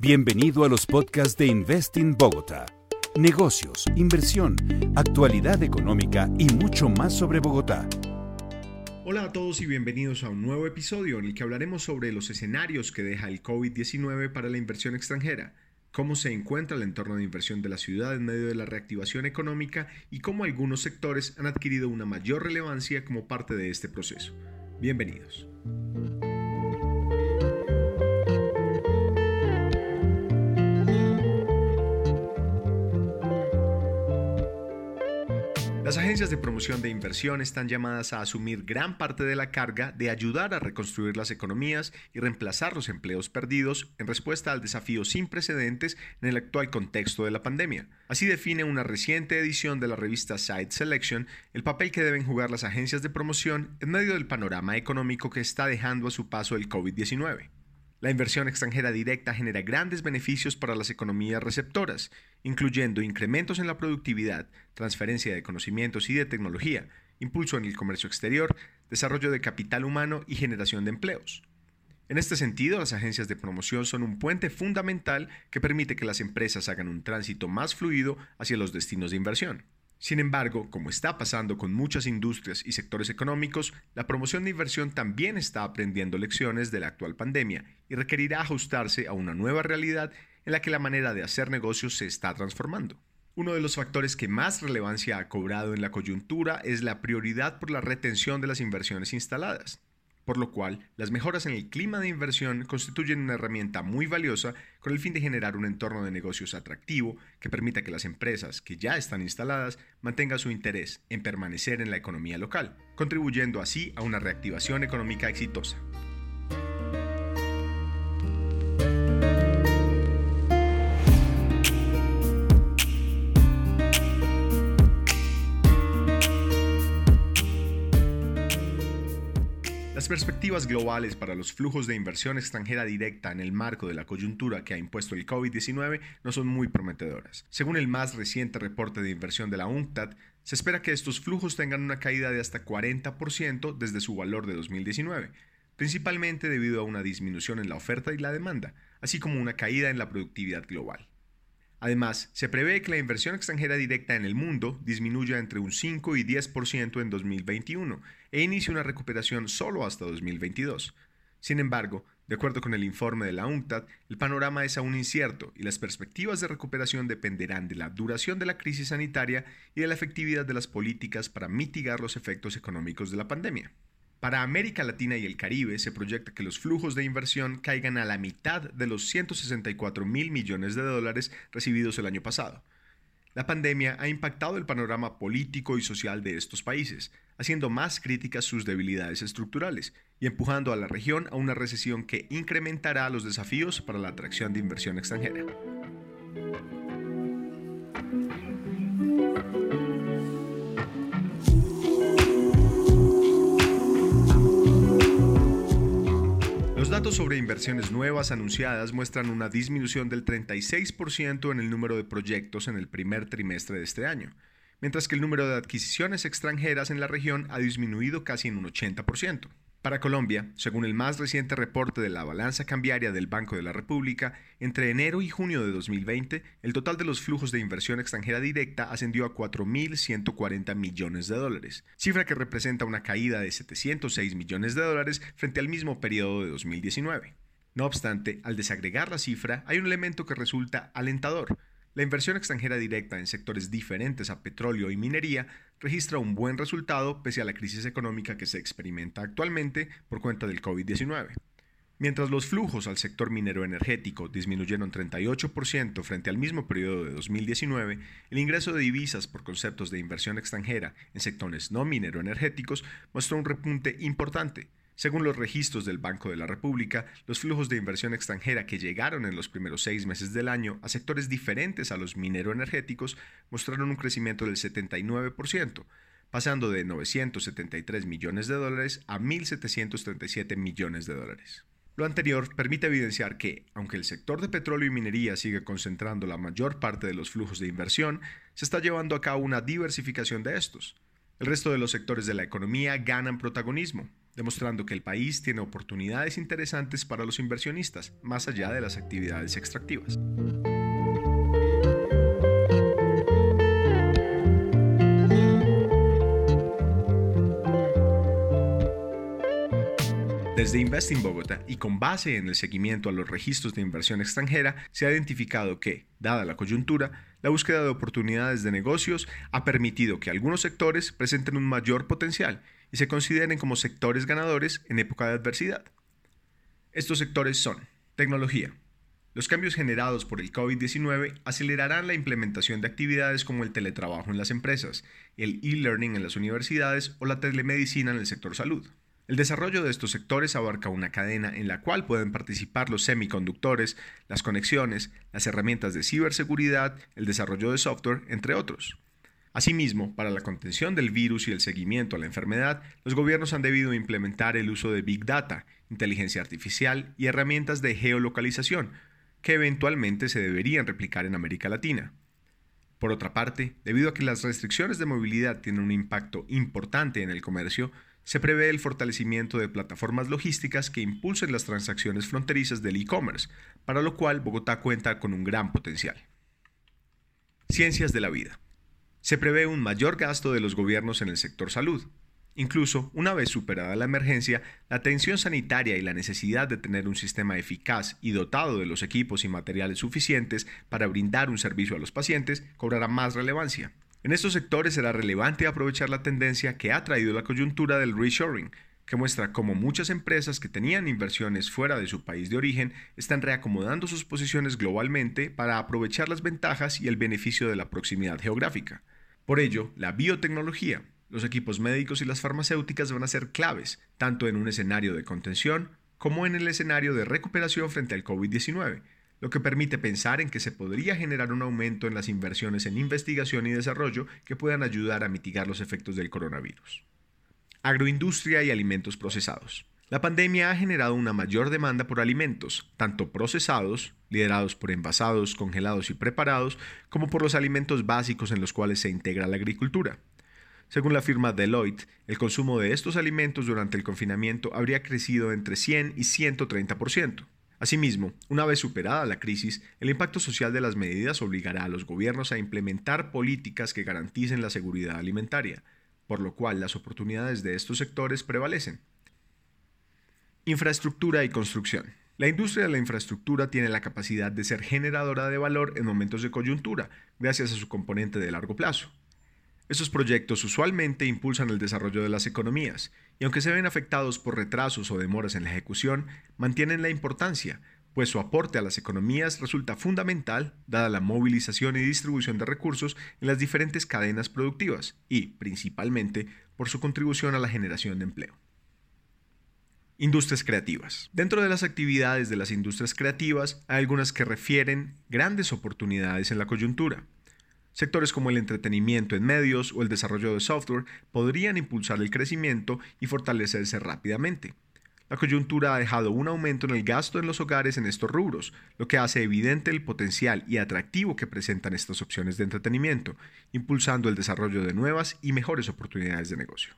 Bienvenido a los podcasts de Investing Bogotá. Negocios, inversión, actualidad económica y mucho más sobre Bogotá. Hola a todos y bienvenidos a un nuevo episodio en el que hablaremos sobre los escenarios que deja el COVID-19 para la inversión extranjera, cómo se encuentra el entorno de inversión de la ciudad en medio de la reactivación económica y cómo algunos sectores han adquirido una mayor relevancia como parte de este proceso. Bienvenidos. Las agencias de promoción de inversión están llamadas a asumir gran parte de la carga de ayudar a reconstruir las economías y reemplazar los empleos perdidos en respuesta al desafío sin precedentes en el actual contexto de la pandemia. Así define una reciente edición de la revista Side Selection el papel que deben jugar las agencias de promoción en medio del panorama económico que está dejando a su paso el COVID-19. La inversión extranjera directa genera grandes beneficios para las economías receptoras, incluyendo incrementos en la productividad, transferencia de conocimientos y de tecnología, impulso en el comercio exterior, desarrollo de capital humano y generación de empleos. En este sentido, las agencias de promoción son un puente fundamental que permite que las empresas hagan un tránsito más fluido hacia los destinos de inversión. Sin embargo, como está pasando con muchas industrias y sectores económicos, la promoción de inversión también está aprendiendo lecciones de la actual pandemia y requerirá ajustarse a una nueva realidad en la que la manera de hacer negocios se está transformando. Uno de los factores que más relevancia ha cobrado en la coyuntura es la prioridad por la retención de las inversiones instaladas por lo cual las mejoras en el clima de inversión constituyen una herramienta muy valiosa con el fin de generar un entorno de negocios atractivo que permita que las empresas que ya están instaladas mantengan su interés en permanecer en la economía local, contribuyendo así a una reactivación económica exitosa. Las perspectivas globales para los flujos de inversión extranjera directa en el marco de la coyuntura que ha impuesto el COVID-19 no son muy prometedoras. Según el más reciente reporte de inversión de la UNCTAD, se espera que estos flujos tengan una caída de hasta 40% desde su valor de 2019, principalmente debido a una disminución en la oferta y la demanda, así como una caída en la productividad global. Además, se prevé que la inversión extranjera directa en el mundo disminuya entre un 5 y 10% en 2021 e inicie una recuperación solo hasta 2022. Sin embargo, de acuerdo con el informe de la UNCTAD, el panorama es aún incierto y las perspectivas de recuperación dependerán de la duración de la crisis sanitaria y de la efectividad de las políticas para mitigar los efectos económicos de la pandemia. Para América Latina y el Caribe se proyecta que los flujos de inversión caigan a la mitad de los 164 mil millones de dólares recibidos el año pasado. La pandemia ha impactado el panorama político y social de estos países, haciendo más críticas sus debilidades estructurales y empujando a la región a una recesión que incrementará los desafíos para la atracción de inversión extranjera. Datos sobre inversiones nuevas anunciadas muestran una disminución del 36% en el número de proyectos en el primer trimestre de este año, mientras que el número de adquisiciones extranjeras en la región ha disminuido casi en un 80%. Para Colombia, según el más reciente reporte de la balanza cambiaria del Banco de la República, entre enero y junio de 2020, el total de los flujos de inversión extranjera directa ascendió a 4.140 millones de dólares, cifra que representa una caída de 706 millones de dólares frente al mismo periodo de 2019. No obstante, al desagregar la cifra, hay un elemento que resulta alentador, la inversión extranjera directa en sectores diferentes a petróleo y minería registra un buen resultado pese a la crisis económica que se experimenta actualmente por cuenta del COVID-19. Mientras los flujos al sector minero energético disminuyeron 38% frente al mismo periodo de 2019, el ingreso de divisas por conceptos de inversión extranjera en sectores no minero energéticos mostró un repunte importante, según los registros del Banco de la República, los flujos de inversión extranjera que llegaron en los primeros seis meses del año a sectores diferentes a los minero-energéticos mostraron un crecimiento del 79%, pasando de 973 millones de dólares a 1.737 millones de dólares. Lo anterior permite evidenciar que, aunque el sector de petróleo y minería sigue concentrando la mayor parte de los flujos de inversión, se está llevando a cabo una diversificación de estos. El resto de los sectores de la economía ganan protagonismo, demostrando que el país tiene oportunidades interesantes para los inversionistas, más allá de las actividades extractivas. Desde Investing Bogotá y con base en el seguimiento a los registros de inversión extranjera, se ha identificado que, dada la coyuntura, la búsqueda de oportunidades de negocios ha permitido que algunos sectores presenten un mayor potencial y se consideren como sectores ganadores en época de adversidad. Estos sectores son tecnología. Los cambios generados por el COVID-19 acelerarán la implementación de actividades como el teletrabajo en las empresas, el e-learning en las universidades o la telemedicina en el sector salud. El desarrollo de estos sectores abarca una cadena en la cual pueden participar los semiconductores, las conexiones, las herramientas de ciberseguridad, el desarrollo de software, entre otros. Asimismo, para la contención del virus y el seguimiento a la enfermedad, los gobiernos han debido implementar el uso de Big Data, inteligencia artificial y herramientas de geolocalización, que eventualmente se deberían replicar en América Latina. Por otra parte, debido a que las restricciones de movilidad tienen un impacto importante en el comercio, se prevé el fortalecimiento de plataformas logísticas que impulsen las transacciones fronterizas del e-commerce, para lo cual Bogotá cuenta con un gran potencial. Ciencias de la vida. Se prevé un mayor gasto de los gobiernos en el sector salud. Incluso, una vez superada la emergencia, la atención sanitaria y la necesidad de tener un sistema eficaz y dotado de los equipos y materiales suficientes para brindar un servicio a los pacientes cobrará más relevancia. En estos sectores será relevante aprovechar la tendencia que ha traído la coyuntura del reshoring, que muestra cómo muchas empresas que tenían inversiones fuera de su país de origen están reacomodando sus posiciones globalmente para aprovechar las ventajas y el beneficio de la proximidad geográfica. Por ello, la biotecnología, los equipos médicos y las farmacéuticas van a ser claves, tanto en un escenario de contención como en el escenario de recuperación frente al COVID-19, lo que permite pensar en que se podría generar un aumento en las inversiones en investigación y desarrollo que puedan ayudar a mitigar los efectos del coronavirus. Agroindustria y alimentos procesados. La pandemia ha generado una mayor demanda por alimentos, tanto procesados, liderados por envasados, congelados y preparados, como por los alimentos básicos en los cuales se integra la agricultura. Según la firma Deloitte, el consumo de estos alimentos durante el confinamiento habría crecido entre 100 y 130%. Asimismo, una vez superada la crisis, el impacto social de las medidas obligará a los gobiernos a implementar políticas que garanticen la seguridad alimentaria, por lo cual las oportunidades de estos sectores prevalecen. Infraestructura y construcción. La industria de la infraestructura tiene la capacidad de ser generadora de valor en momentos de coyuntura, gracias a su componente de largo plazo. Estos proyectos usualmente impulsan el desarrollo de las economías y aunque se ven afectados por retrasos o demoras en la ejecución, mantienen la importancia, pues su aporte a las economías resulta fundamental dada la movilización y distribución de recursos en las diferentes cadenas productivas y, principalmente, por su contribución a la generación de empleo. Industrias creativas. Dentro de las actividades de las industrias creativas hay algunas que refieren grandes oportunidades en la coyuntura. Sectores como el entretenimiento en medios o el desarrollo de software podrían impulsar el crecimiento y fortalecerse rápidamente. La coyuntura ha dejado un aumento en el gasto en los hogares en estos rubros, lo que hace evidente el potencial y atractivo que presentan estas opciones de entretenimiento, impulsando el desarrollo de nuevas y mejores oportunidades de negocio.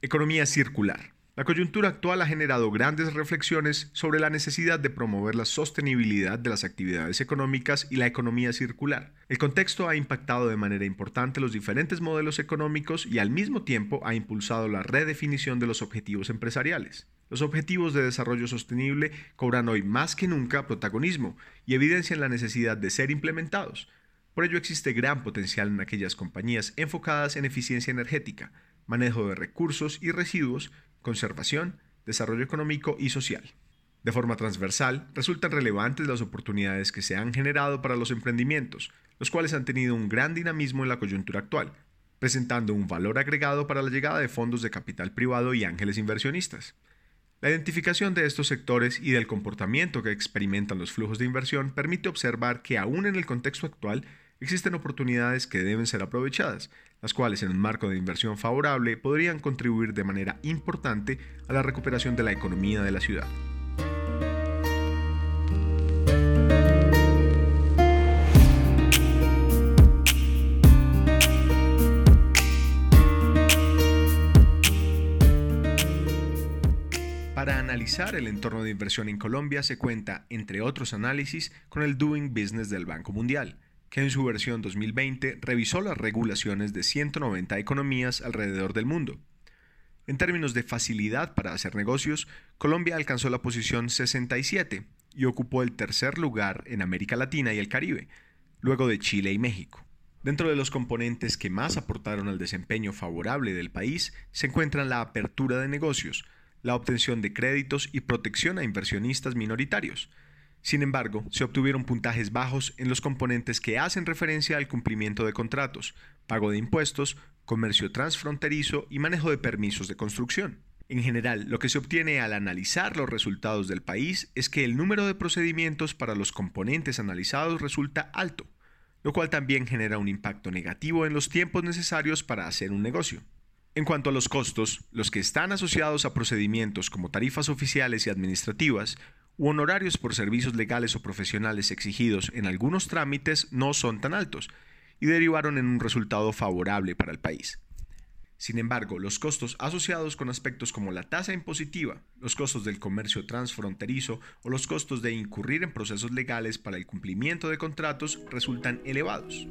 Economía circular. La coyuntura actual ha generado grandes reflexiones sobre la necesidad de promover la sostenibilidad de las actividades económicas y la economía circular. El contexto ha impactado de manera importante los diferentes modelos económicos y al mismo tiempo ha impulsado la redefinición de los objetivos empresariales. Los objetivos de desarrollo sostenible cobran hoy más que nunca protagonismo y evidencian la necesidad de ser implementados. Por ello existe gran potencial en aquellas compañías enfocadas en eficiencia energética, manejo de recursos y residuos, conservación, desarrollo económico y social. De forma transversal, resultan relevantes las oportunidades que se han generado para los emprendimientos, los cuales han tenido un gran dinamismo en la coyuntura actual, presentando un valor agregado para la llegada de fondos de capital privado y ángeles inversionistas. La identificación de estos sectores y del comportamiento que experimentan los flujos de inversión permite observar que aún en el contexto actual existen oportunidades que deben ser aprovechadas, las cuales en un marco de inversión favorable podrían contribuir de manera importante a la recuperación de la economía de la ciudad. analizar el entorno de inversión en Colombia se cuenta, entre otros análisis, con el Doing Business del Banco Mundial, que en su versión 2020 revisó las regulaciones de 190 economías alrededor del mundo. En términos de facilidad para hacer negocios, Colombia alcanzó la posición 67 y ocupó el tercer lugar en América Latina y el Caribe, luego de Chile y México. Dentro de los componentes que más aportaron al desempeño favorable del país se encuentran la apertura de negocios, la obtención de créditos y protección a inversionistas minoritarios. Sin embargo, se obtuvieron puntajes bajos en los componentes que hacen referencia al cumplimiento de contratos, pago de impuestos, comercio transfronterizo y manejo de permisos de construcción. En general, lo que se obtiene al analizar los resultados del país es que el número de procedimientos para los componentes analizados resulta alto, lo cual también genera un impacto negativo en los tiempos necesarios para hacer un negocio. En cuanto a los costos, los que están asociados a procedimientos como tarifas oficiales y administrativas, u honorarios por servicios legales o profesionales exigidos en algunos trámites no son tan altos, y derivaron en un resultado favorable para el país. Sin embargo, los costos asociados con aspectos como la tasa impositiva, los costos del comercio transfronterizo o los costos de incurrir en procesos legales para el cumplimiento de contratos resultan elevados.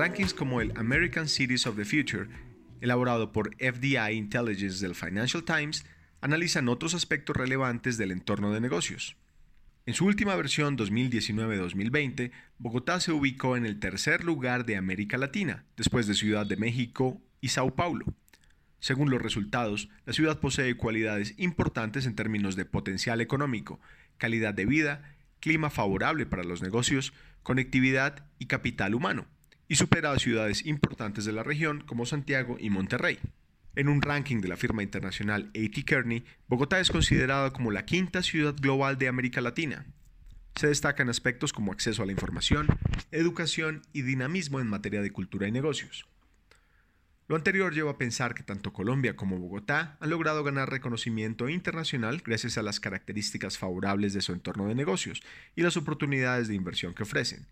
Rankings como el American Cities of the Future, elaborado por FDI Intelligence del Financial Times, analizan otros aspectos relevantes del entorno de negocios. En su última versión 2019-2020, Bogotá se ubicó en el tercer lugar de América Latina, después de Ciudad de México y Sao Paulo. Según los resultados, la ciudad posee cualidades importantes en términos de potencial económico, calidad de vida, clima favorable para los negocios, conectividad y capital humano y supera a ciudades importantes de la región como Santiago y Monterrey. En un ranking de la firma internacional A.T. Kearney, Bogotá es considerada como la quinta ciudad global de América Latina. Se destacan aspectos como acceso a la información, educación y dinamismo en materia de cultura y negocios. Lo anterior lleva a pensar que tanto Colombia como Bogotá han logrado ganar reconocimiento internacional gracias a las características favorables de su entorno de negocios y las oportunidades de inversión que ofrecen,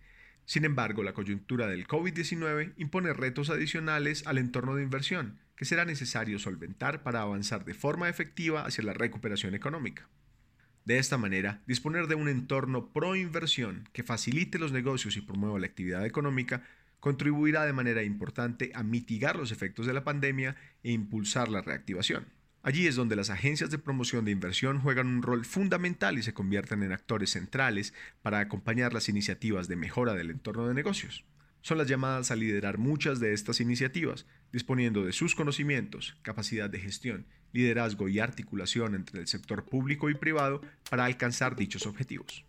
sin embargo, la coyuntura del COVID-19 impone retos adicionales al entorno de inversión que será necesario solventar para avanzar de forma efectiva hacia la recuperación económica. De esta manera, disponer de un entorno pro inversión que facilite los negocios y promueva la actividad económica contribuirá de manera importante a mitigar los efectos de la pandemia e impulsar la reactivación. Allí es donde las agencias de promoción de inversión juegan un rol fundamental y se convierten en actores centrales para acompañar las iniciativas de mejora del entorno de negocios. Son las llamadas a liderar muchas de estas iniciativas, disponiendo de sus conocimientos, capacidad de gestión, liderazgo y articulación entre el sector público y privado para alcanzar dichos objetivos.